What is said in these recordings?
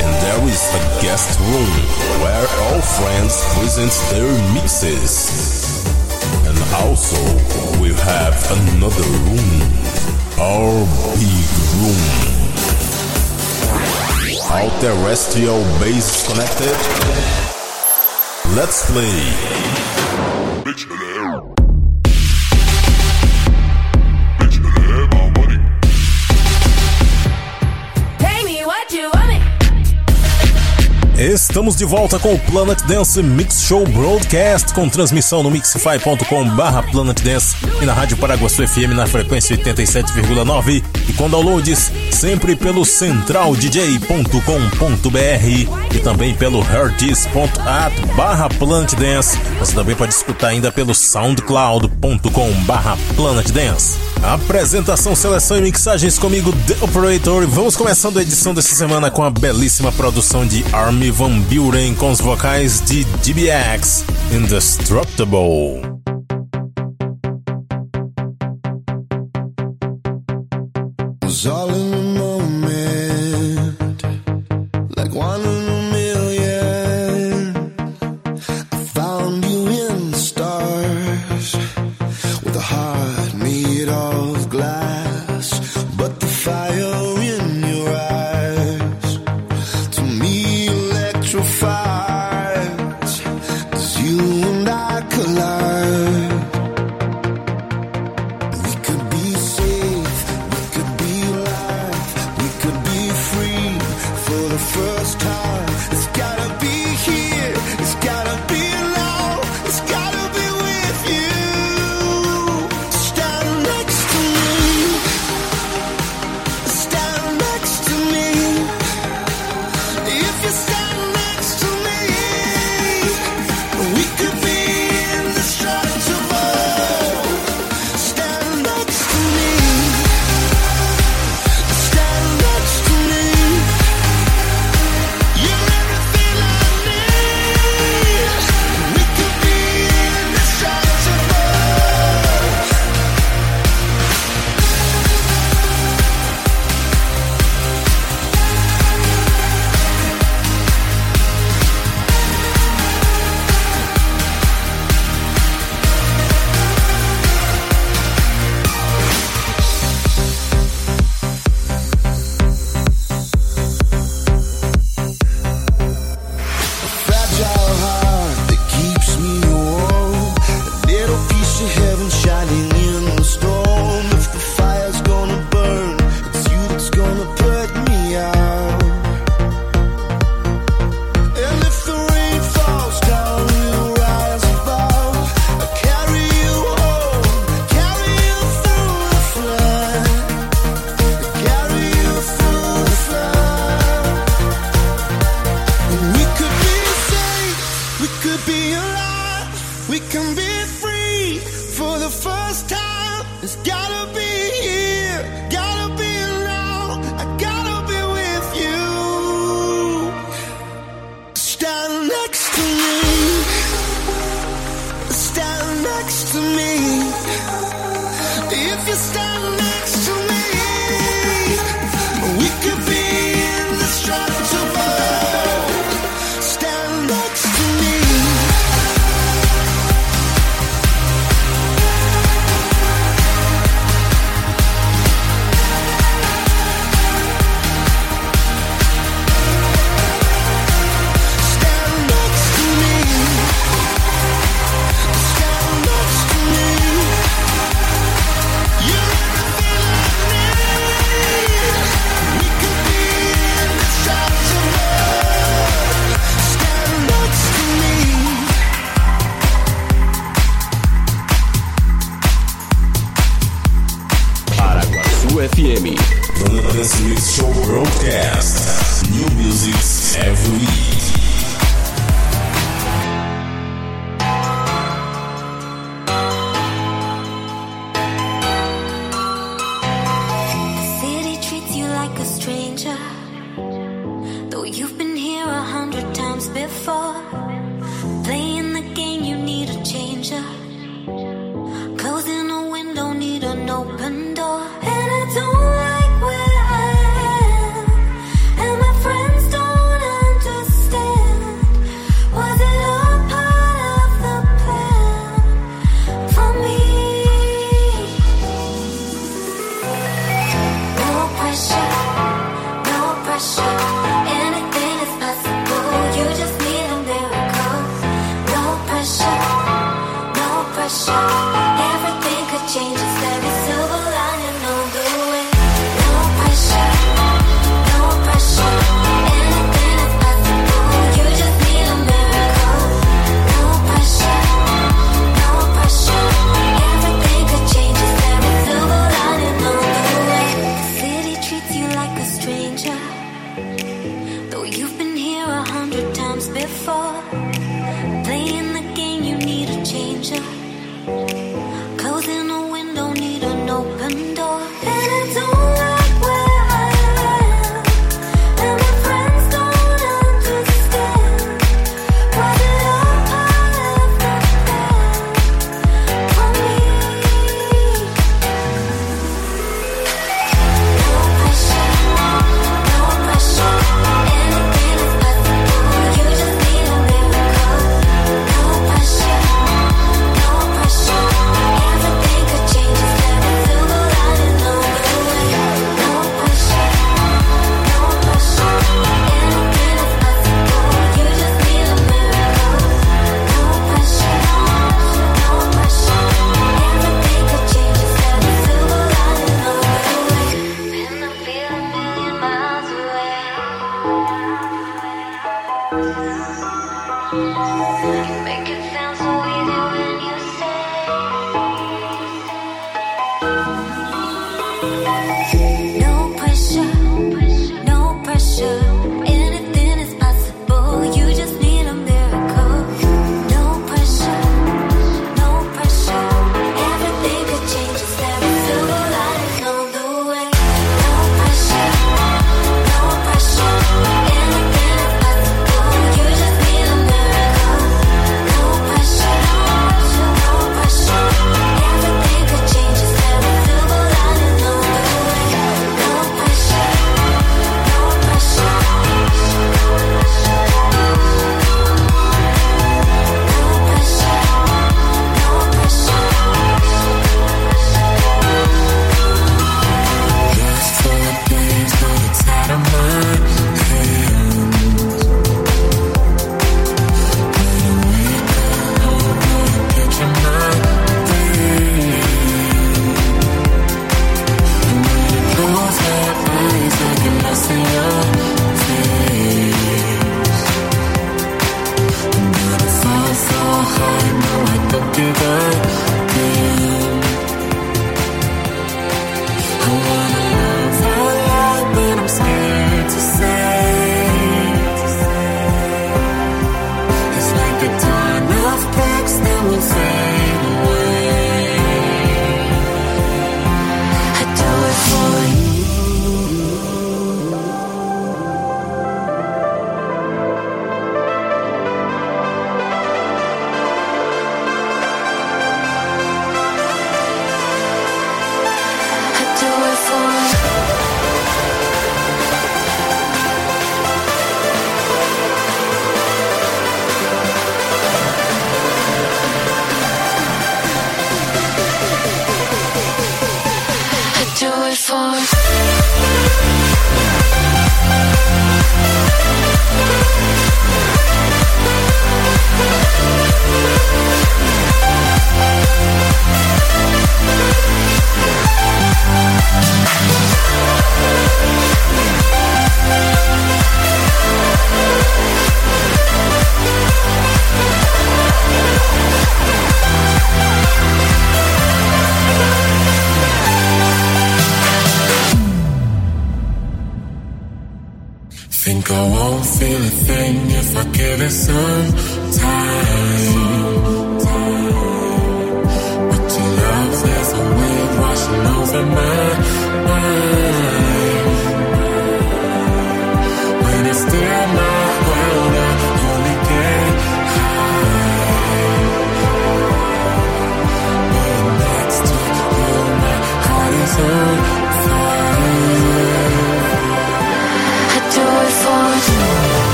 And there is a guest room where all friends present their mixes. And also, we have another room, our big room. All terrestrial base connected. Let's play. Estamos de volta com o Planet Dance Mix Show Broadcast, com transmissão no mixify.com barra Planet Dance e na Rádio Paraguaçu FM na frequência 87,9 e com downloads sempre pelo centraldj.com.br e também pelo hertis.at barra Planet Dance. Você também pode escutar ainda pelo soundcloud.com barra Planet Dance. Apresentação, seleção e mixagens comigo, The Operator. Vamos começando a edição dessa semana com a belíssima produção de Army Van Buren com os vocais de DBX, Indestructible.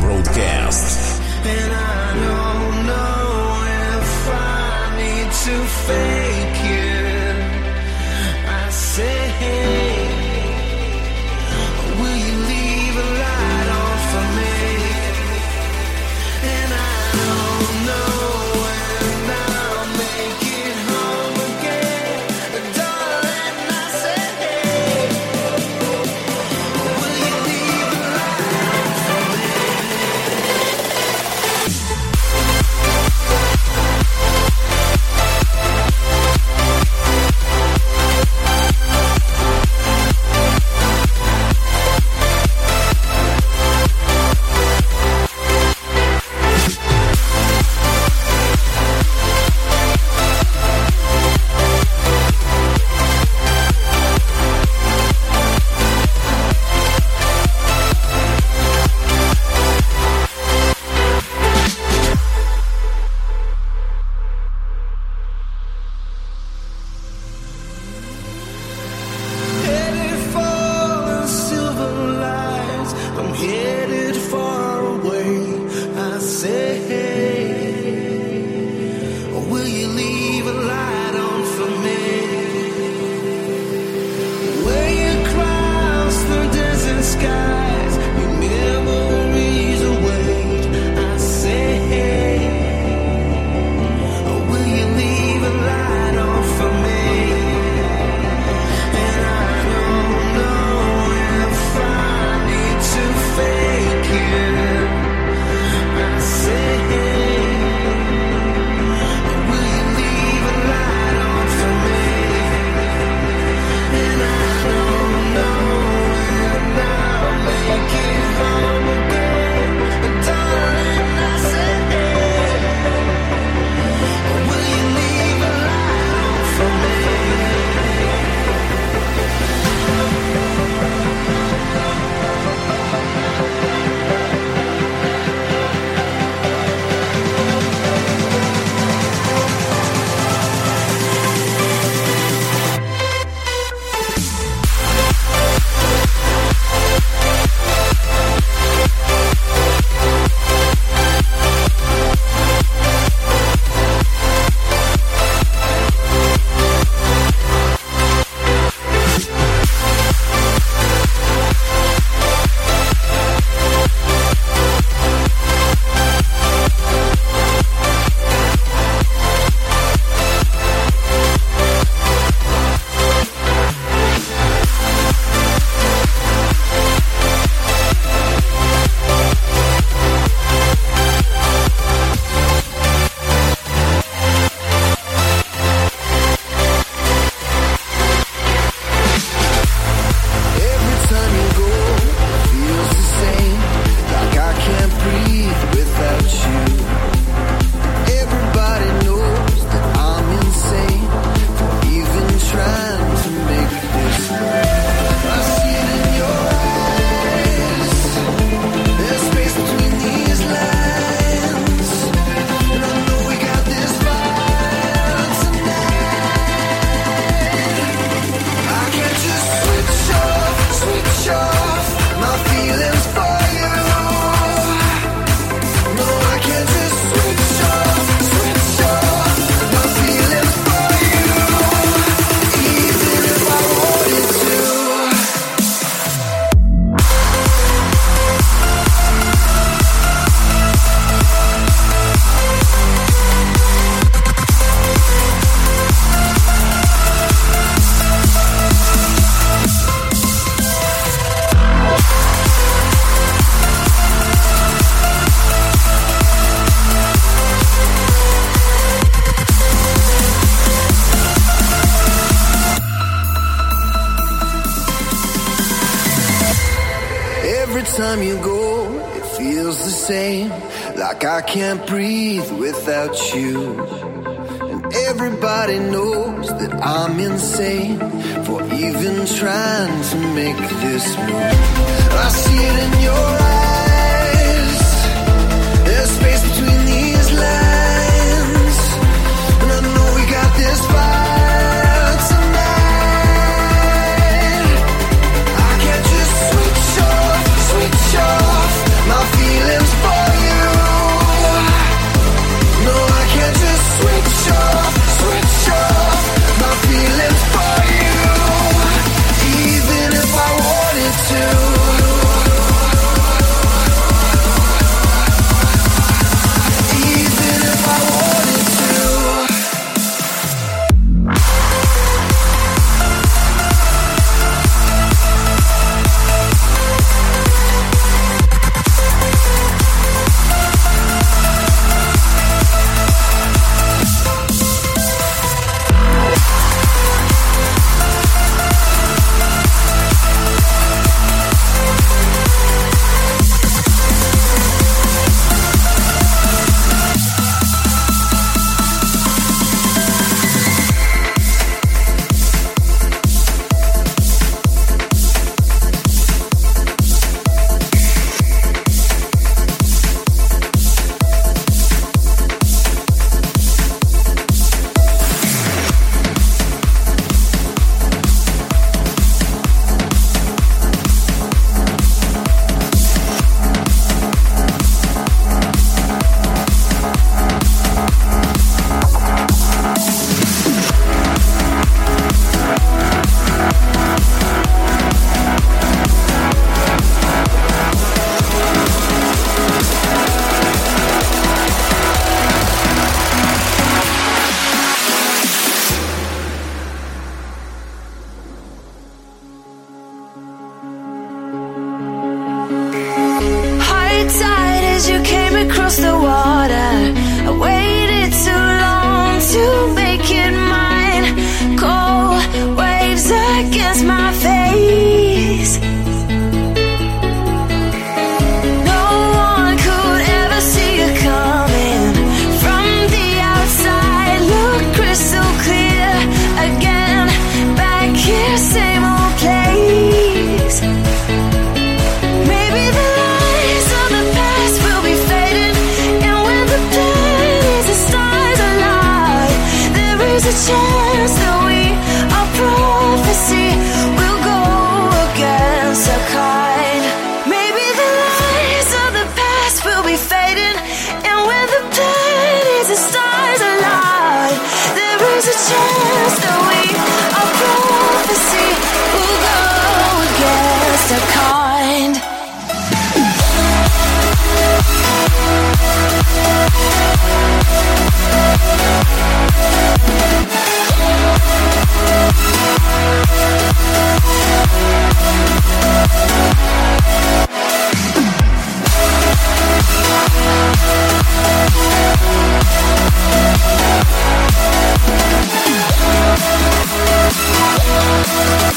broadcast. And I don't know if I need to fake it. I say.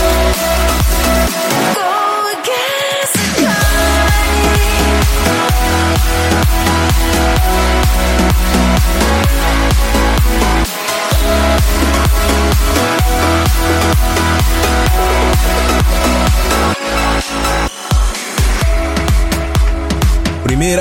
Oh,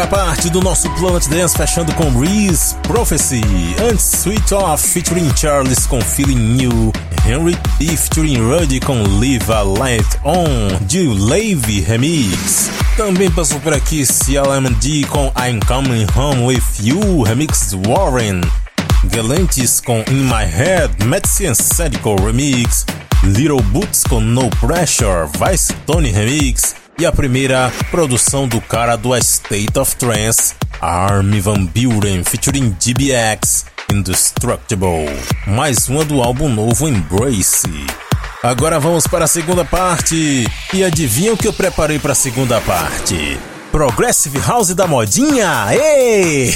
Primeira parte do nosso Planet Dance fechando com Reese Prophecy, antes Sweet Off featuring Charles com Feeling New, Henry D featuring Ruddy com Live a Light On, de Lave Remix. Também passou por aqui CLMD com I'm Coming Home With You, remix Warren. Galantis com In My Head, Medicine Sadical Remix, Little Boots com No Pressure, Vice Tony Remix e a primeira produção do cara do State of Trance, Armin Van Buren featuring DBX, Indestructible, mais uma do álbum novo Embrace. Agora vamos para a segunda parte e adivinha o que eu preparei para a segunda parte? Progressive House da modinha? Ei!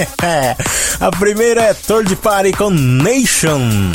a primeira é Third Party com Nation.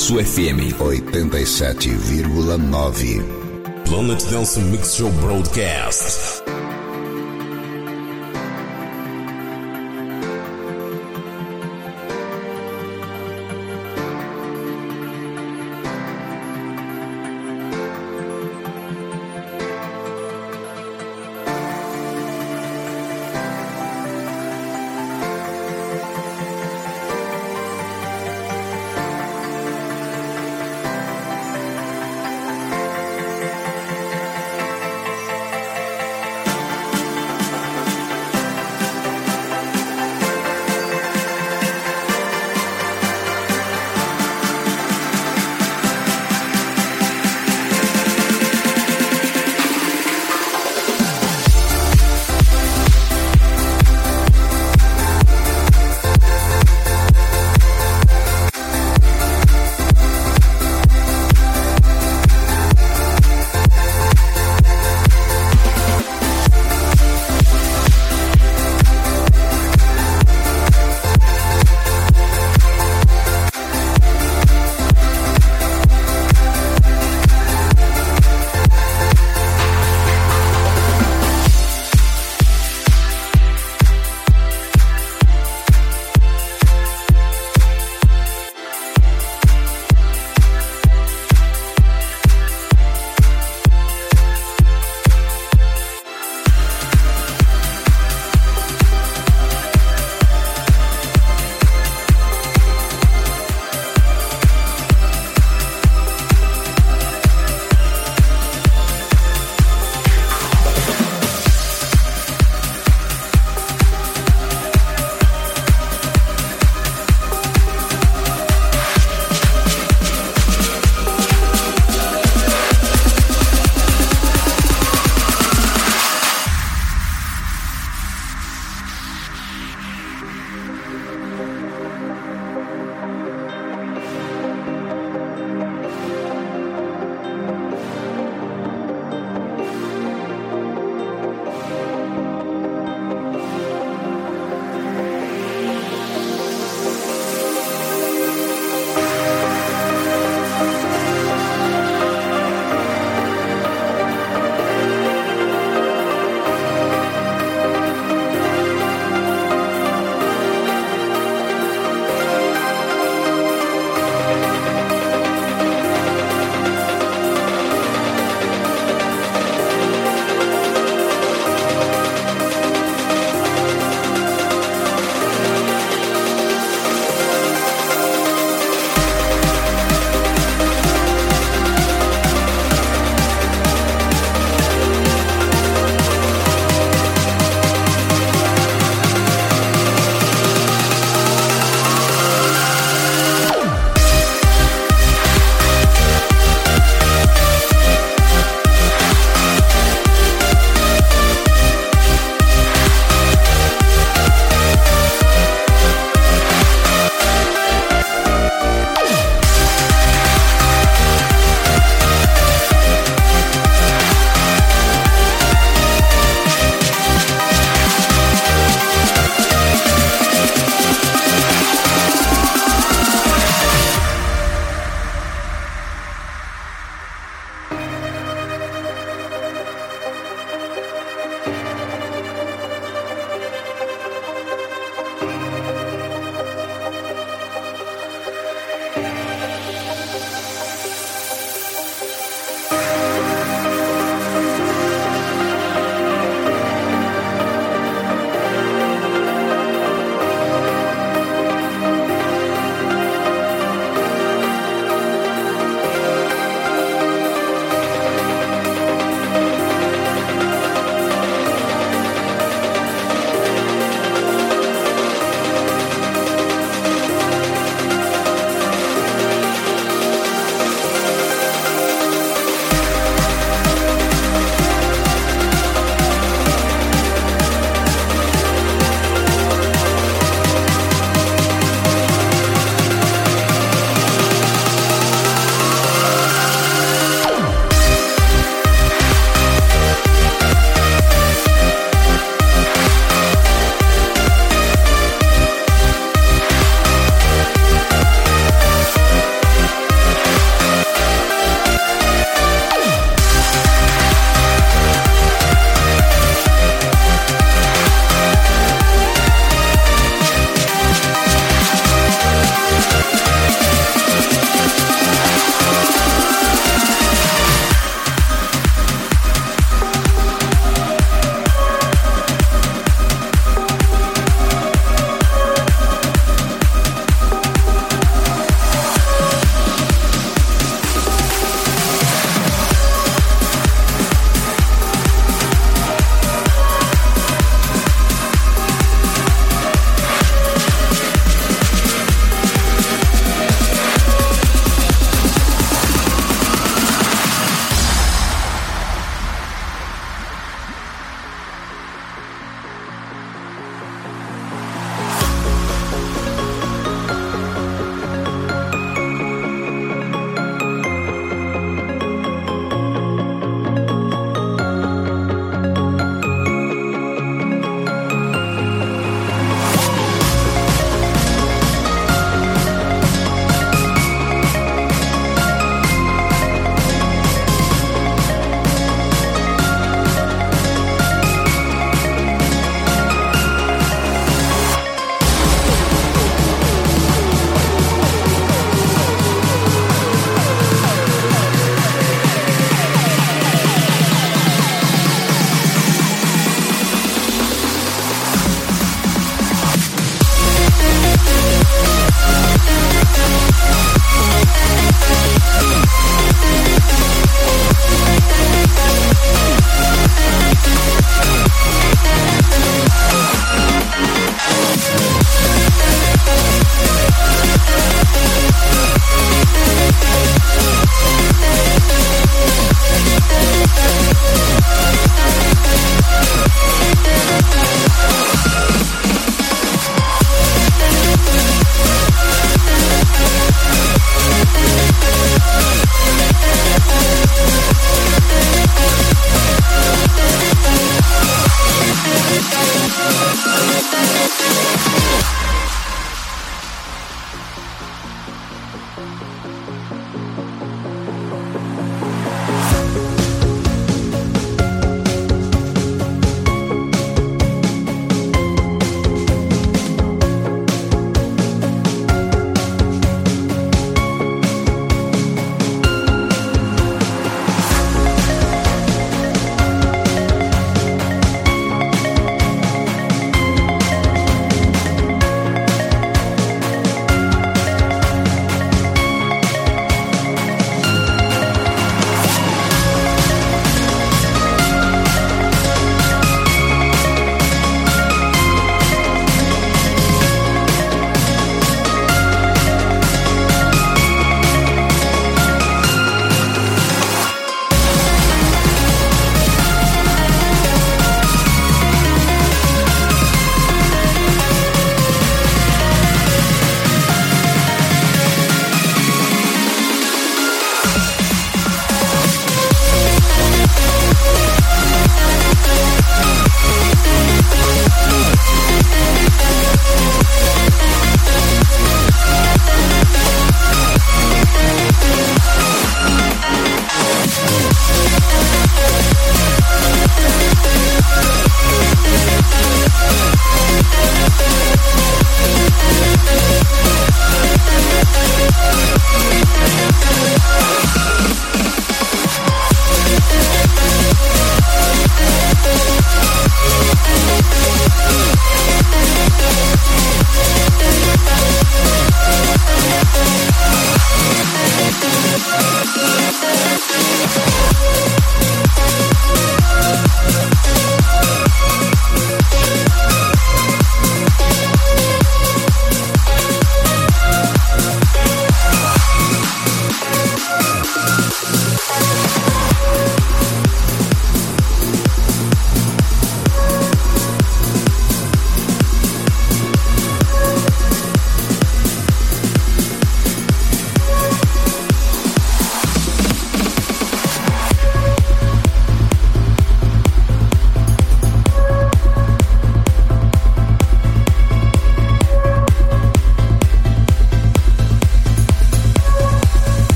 Paraguaçu FM 87,9. Planet Dance Mix Show Broadcast.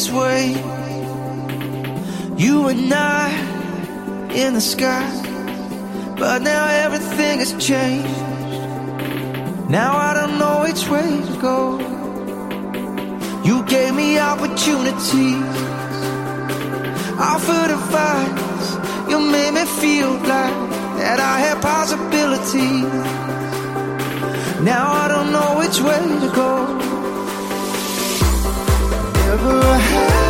This way. You and I in the sky, but now everything has changed. Now I don't know which way to go. You gave me opportunities, offered advice. You made me feel like that I had possibilities. Now I don't know which way to go. Never had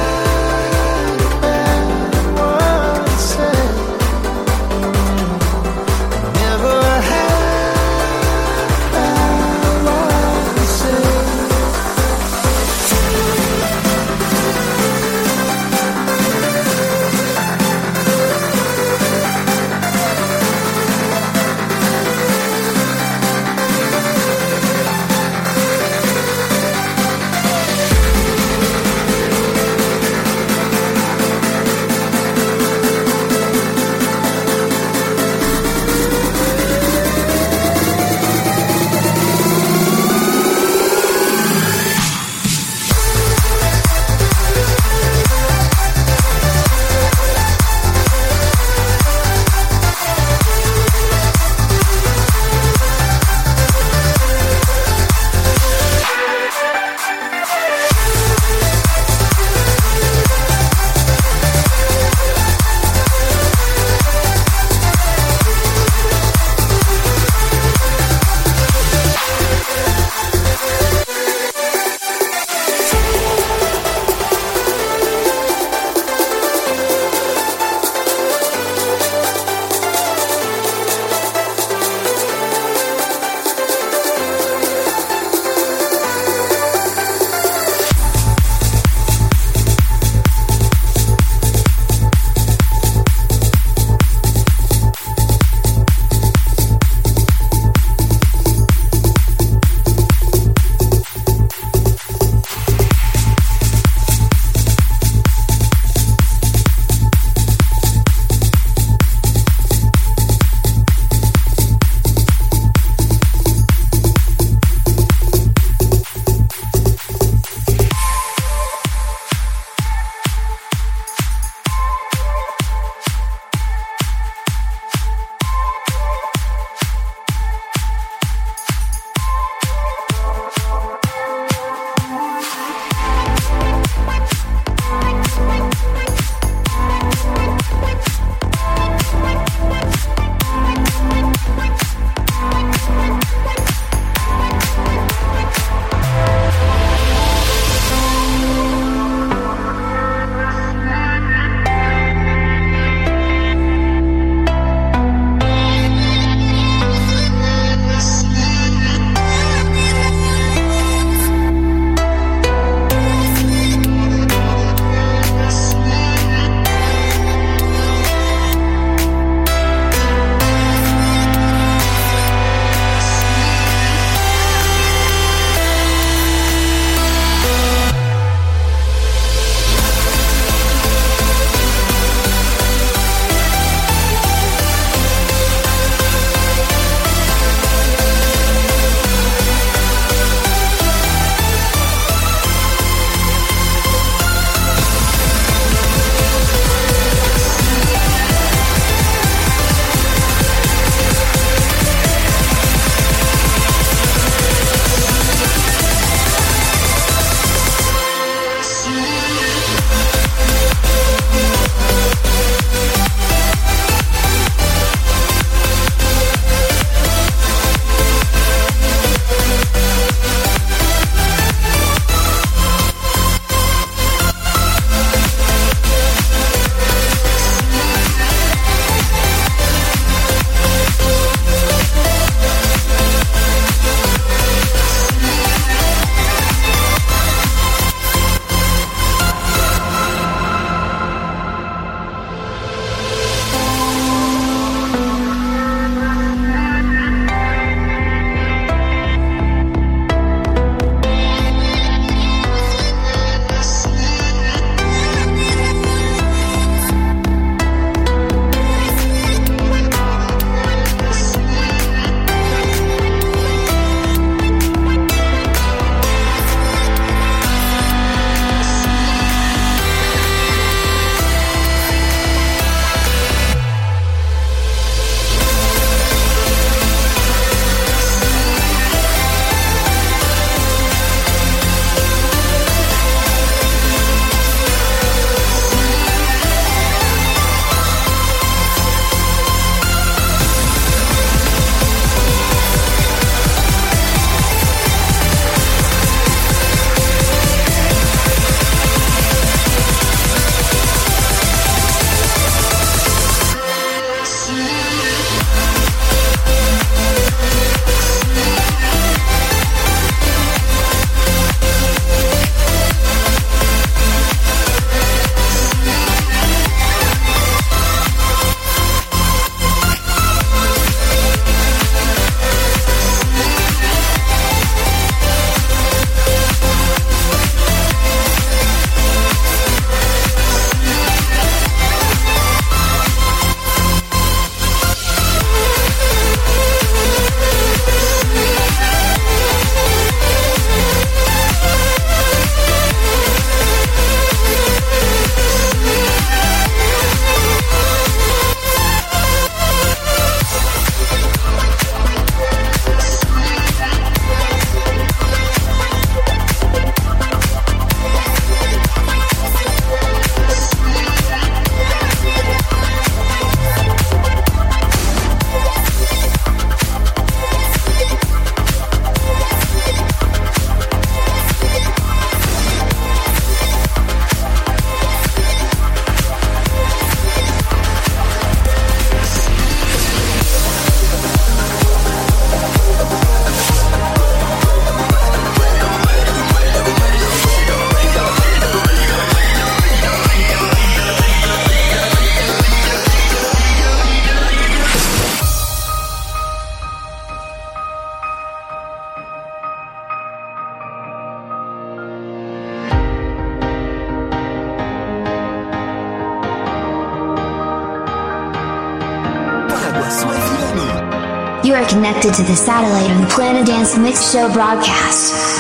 connected to the satellite of the Planet Dance Mix Show broadcast.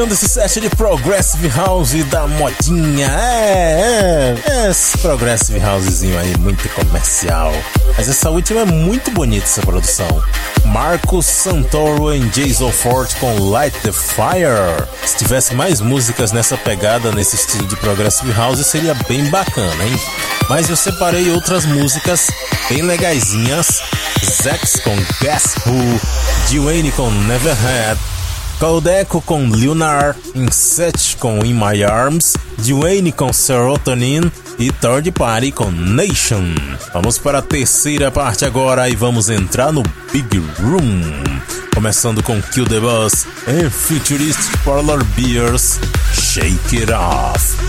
Fechando esse set de Progressive House da modinha. É, é, é esse Progressive Housezinho aí, muito comercial. Mas essa última é muito bonita, essa produção. Marcos Santoro e Jason Ford com Light the Fire. Se tivesse mais músicas nessa pegada, nesse estilo de Progressive House, seria bem bacana, hein? Mas eu separei outras músicas bem legaisinhas. Zex com Guess Who, Dwayne com Never Had, Caldeco com Lunar, Inset com In My Arms, Dwayne com Serotonin e Third Party com Nation. Vamos para a terceira parte agora e vamos entrar no Big Room. Começando com Kill the Bus e Futuristic Parlor Beers, Shake It Off.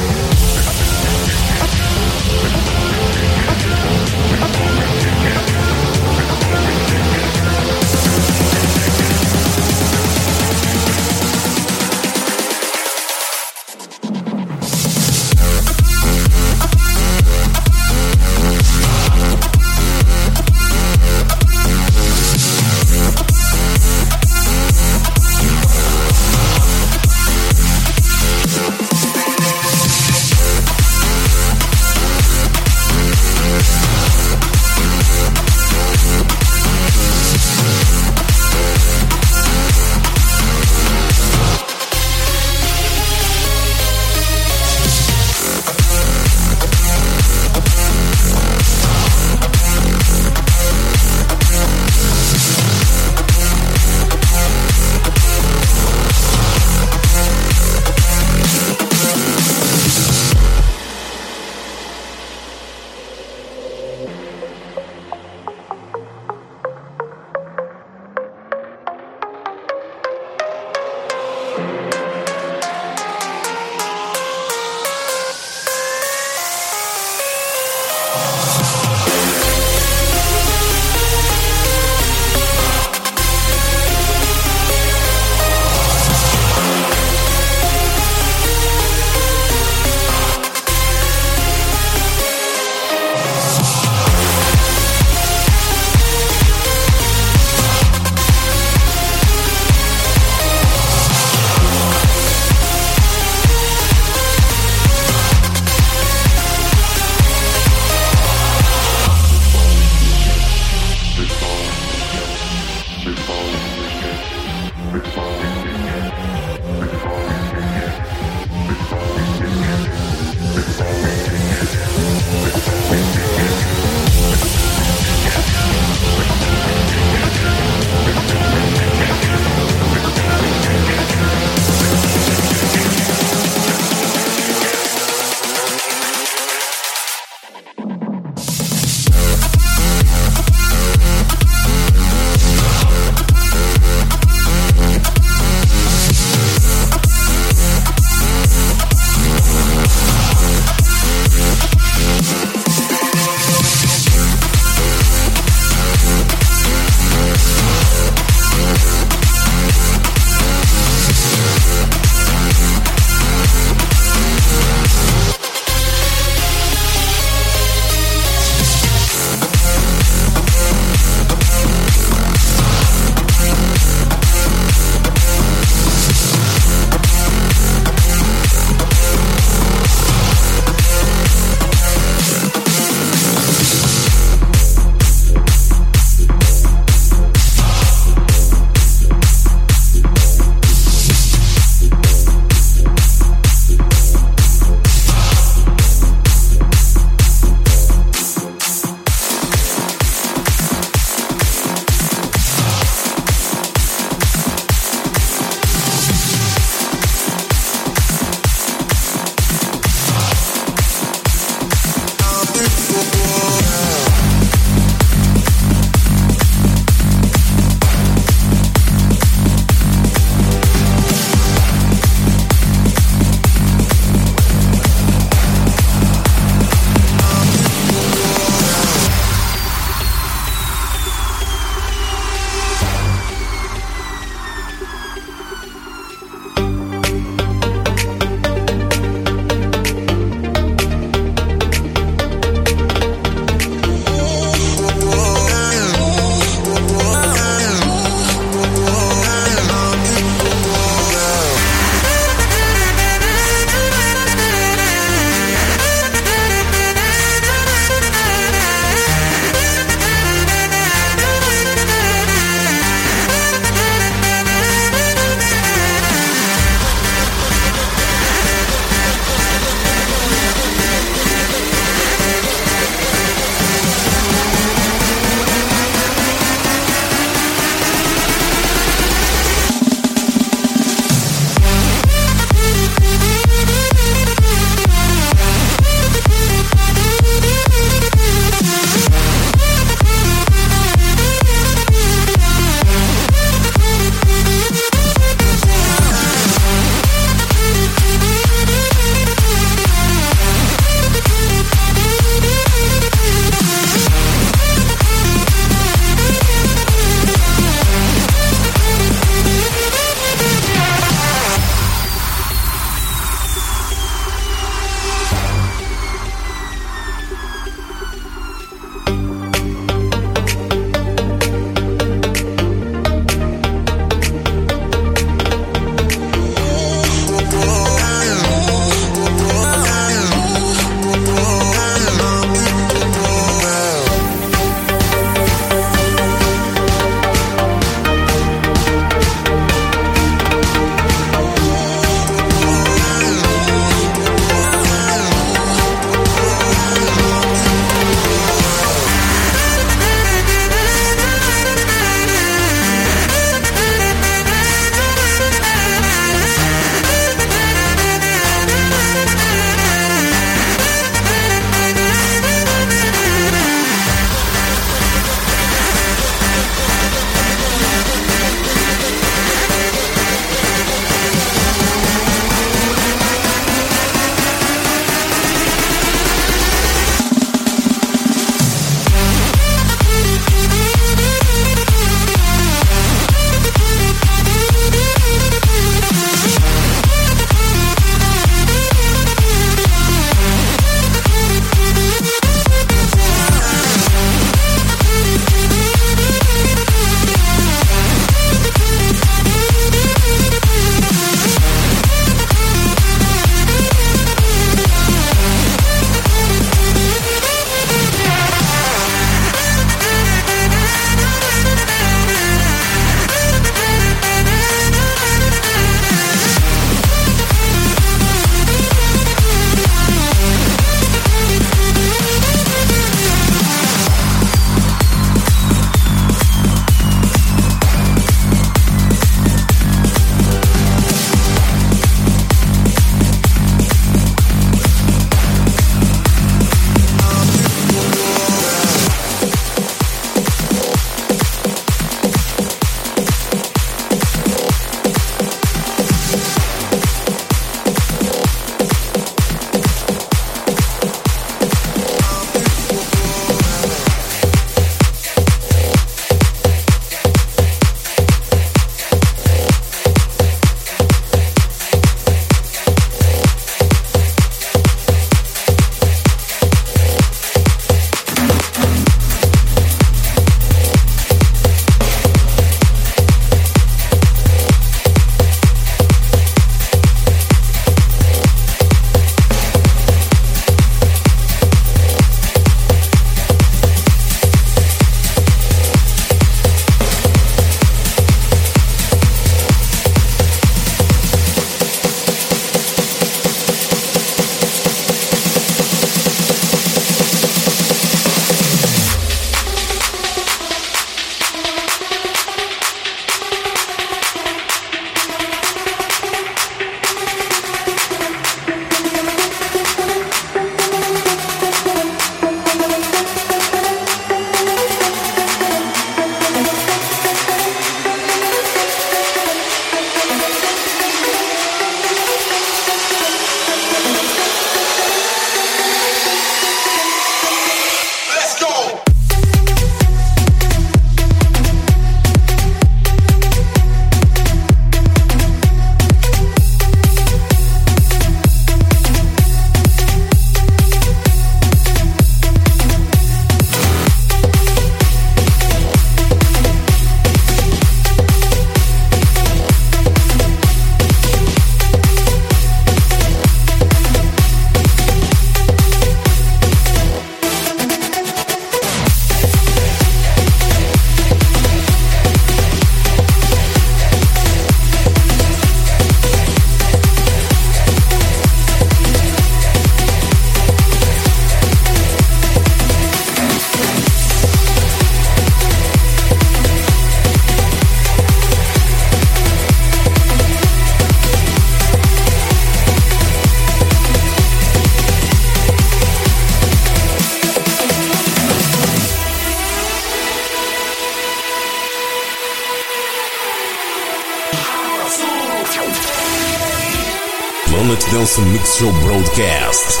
Mix Show Broadcast.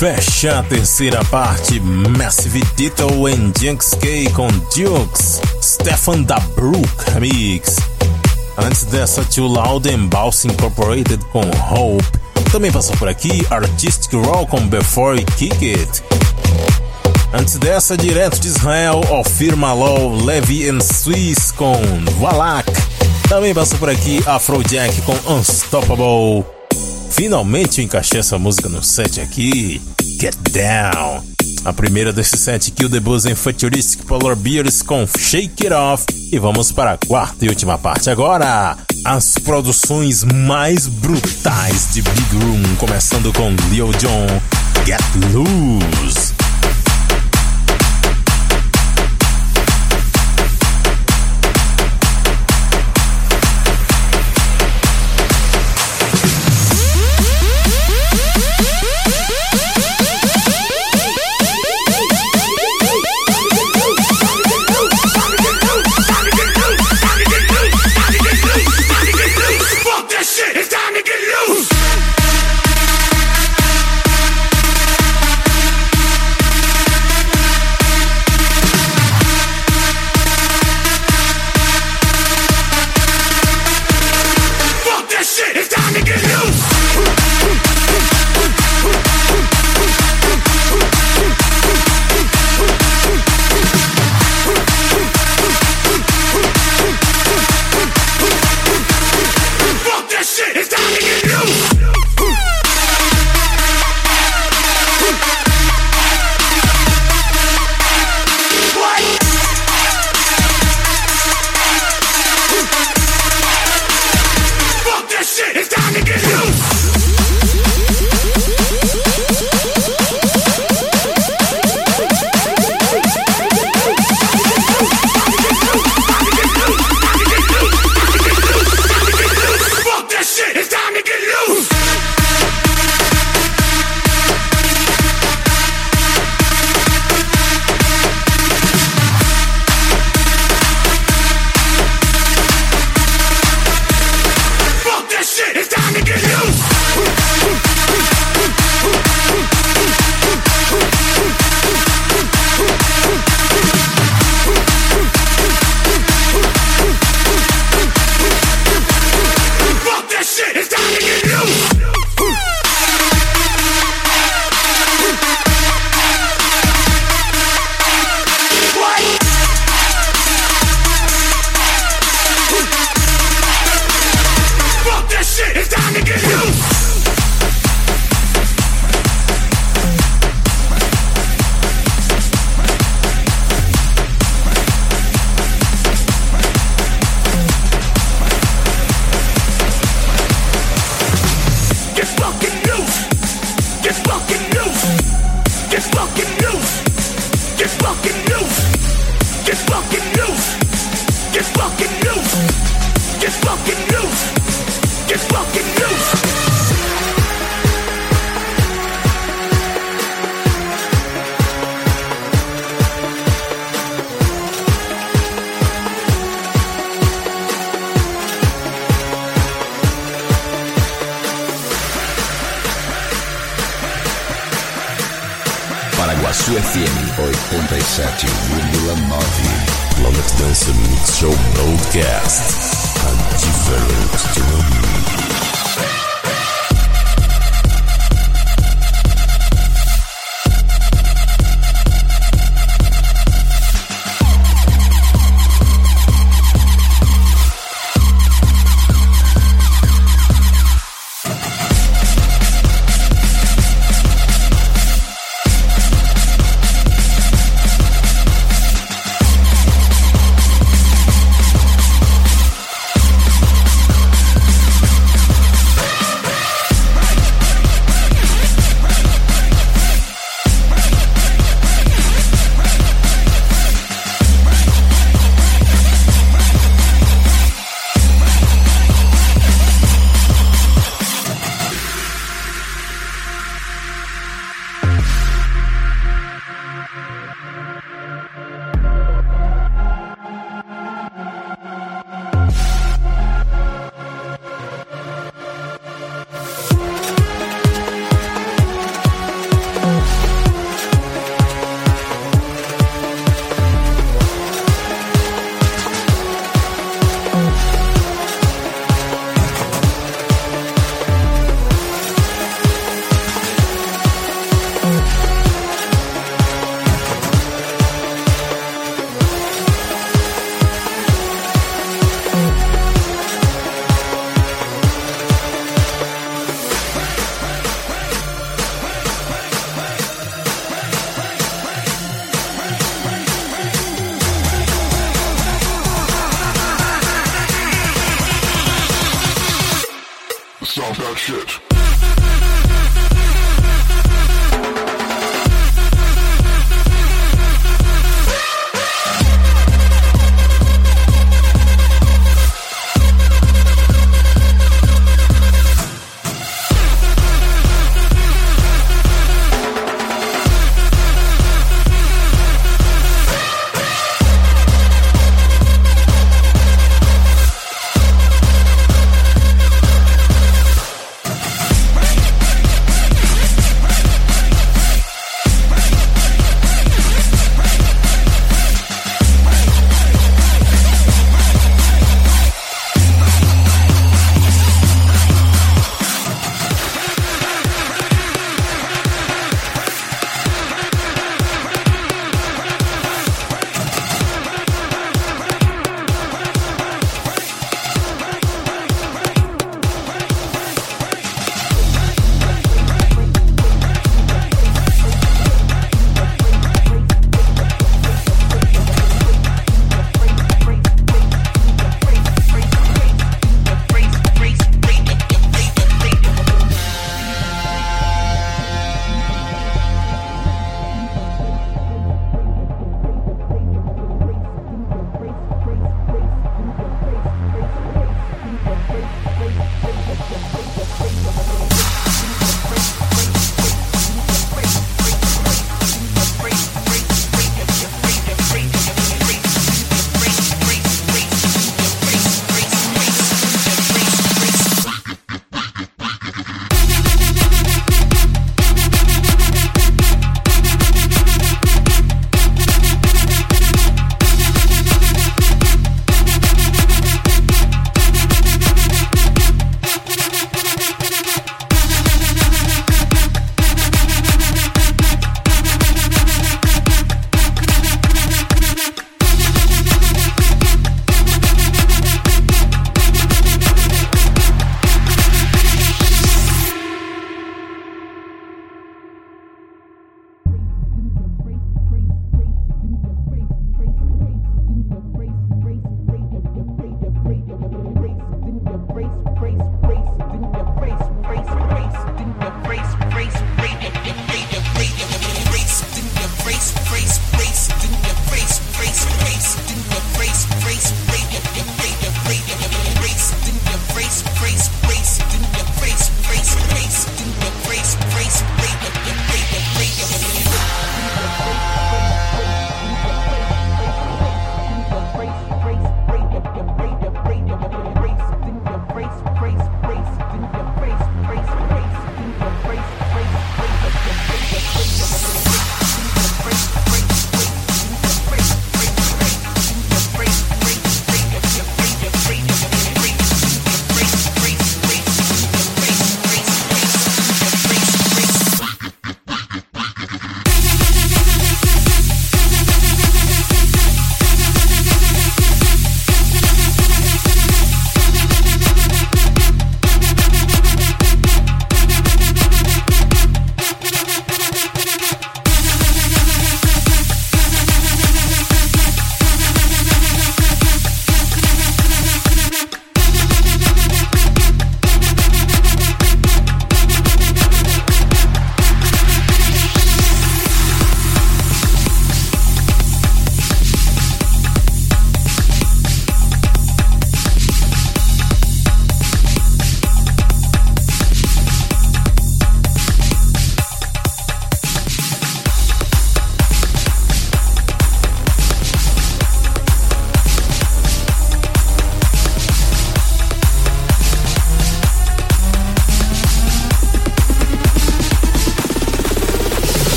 Pra fechar a terceira parte, Massive and Jinx K com Dukes, Stefan da Brook Remix. Antes dessa, Too Loud and Bounce Incorporated com Hope. Também passou por aqui Artistic Raw com Before You Kick It. Antes dessa, direto de Israel, Ofir Malol, Levi and Swiss com Valak. Também passou por aqui Afrojack com Unstoppable. Finalmente eu encaixei essa música no set aqui. Get Down. A primeira desse set, Kill the Buzz em Futuristic Polar Bears com Shake It Off. E vamos para a quarta e última parte agora. As produções mais brutais de Big Room, começando com Leo John, Get Loose.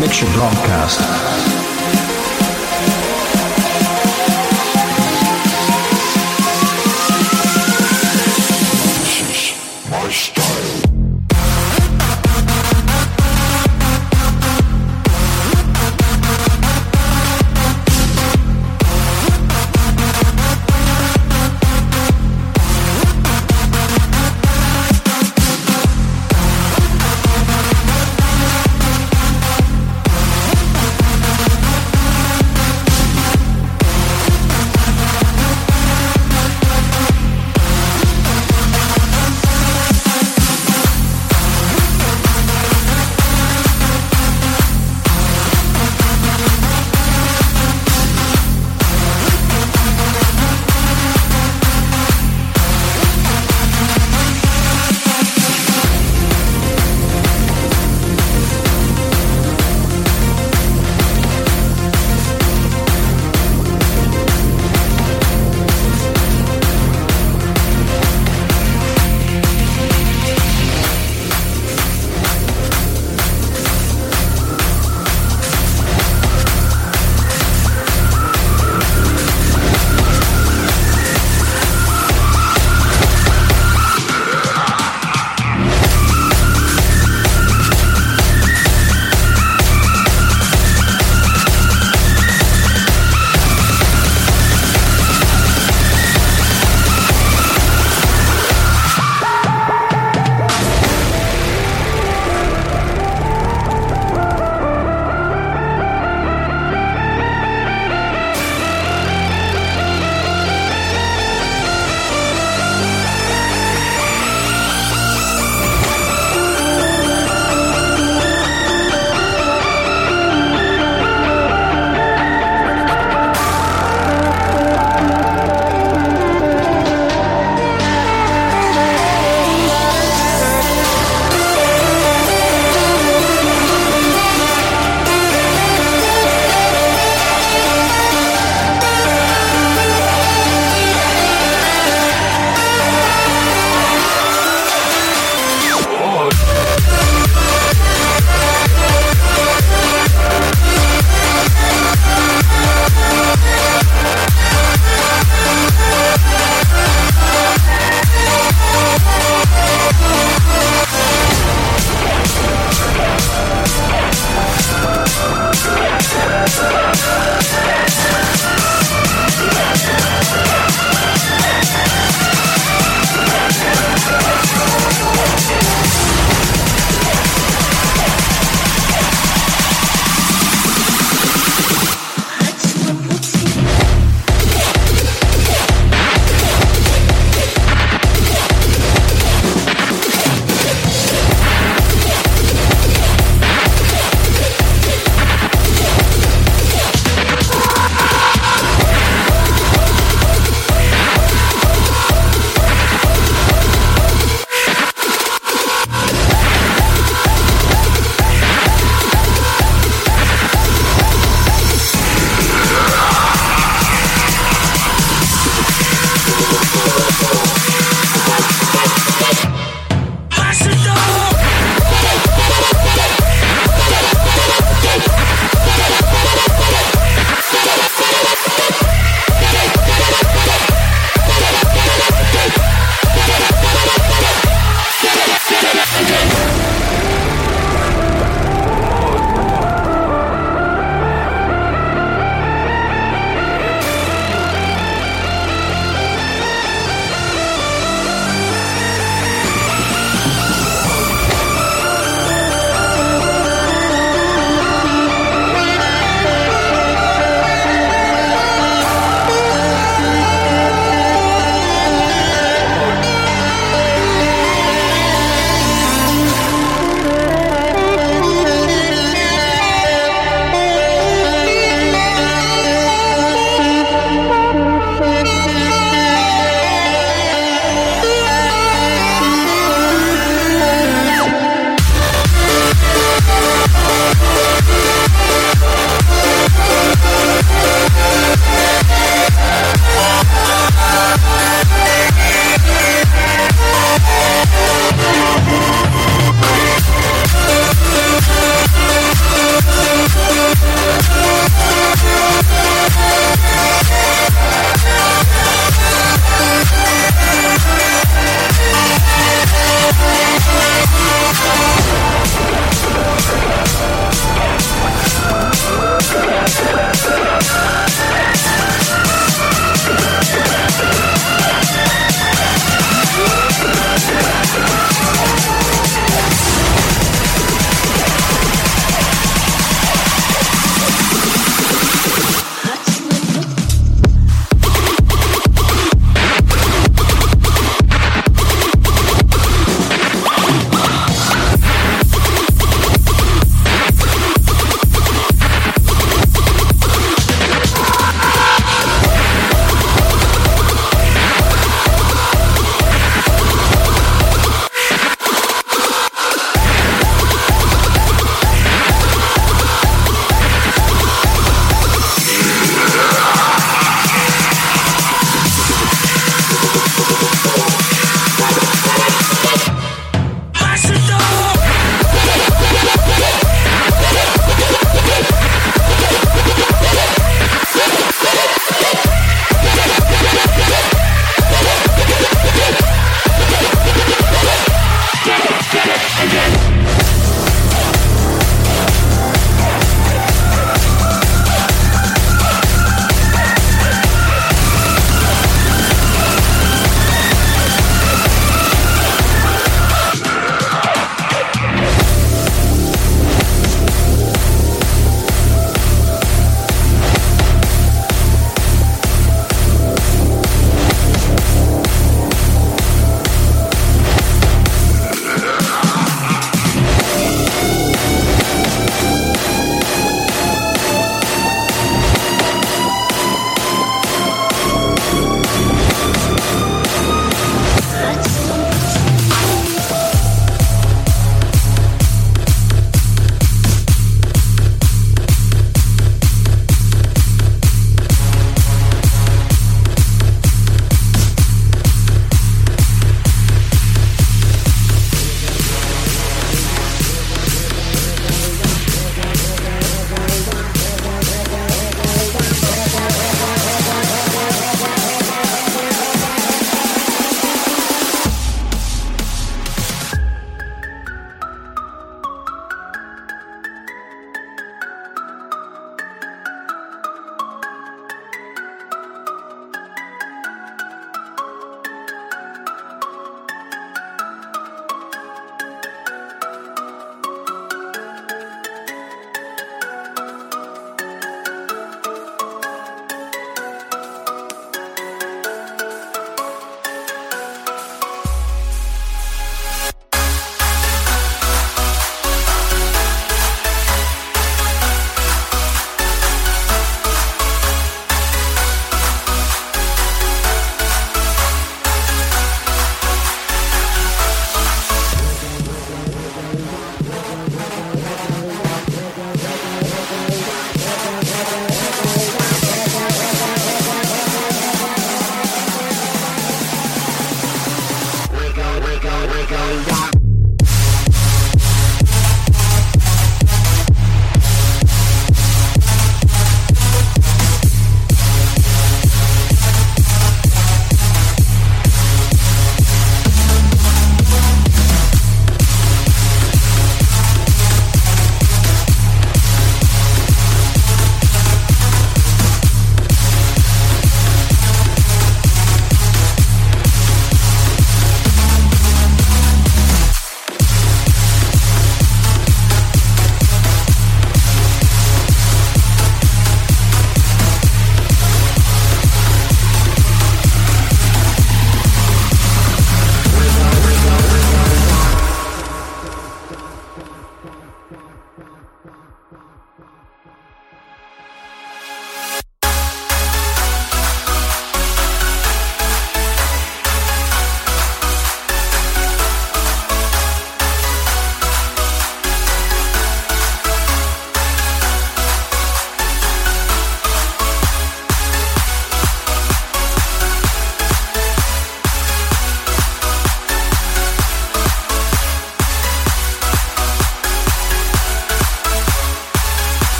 Mixture Broadcast.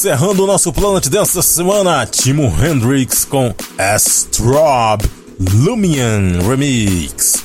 Encerrando o nosso Planet dessa semana, Timo Hendrix com Astrob Lumion Remix.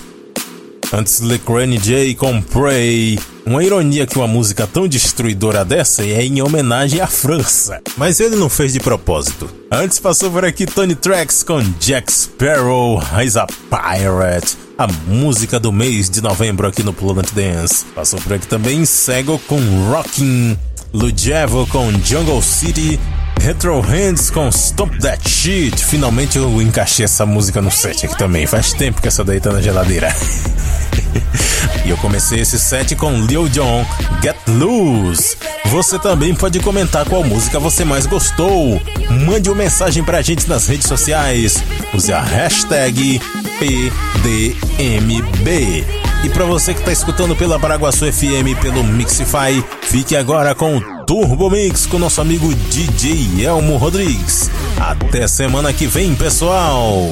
Antes, Lecrane J com Prey. Uma ironia que uma música tão destruidora dessa é em homenagem à França. Mas ele não fez de propósito. Antes passou por aqui Tony Tracks com Jack Sparrow, He's a Pirate. A música do mês de novembro aqui no Planet Dance. Passou por aqui também Sego com Rockin'. Lujevo com Jungle City, Retro Hands com Stomp That Shit. Finalmente eu encaixei essa música no set aqui também. Faz tempo que essa daí tá na geladeira. e eu comecei esse set com Lil Jon, Get Loose. Você também pode comentar qual música você mais gostou. Mande uma mensagem pra gente nas redes sociais. Use a hashtag PDMB. E para você que está escutando pela Paraguaçu FM pelo Mixify, fique agora com o Turbo Mix com nosso amigo DJ Elmo Rodrigues. Até semana que vem, pessoal!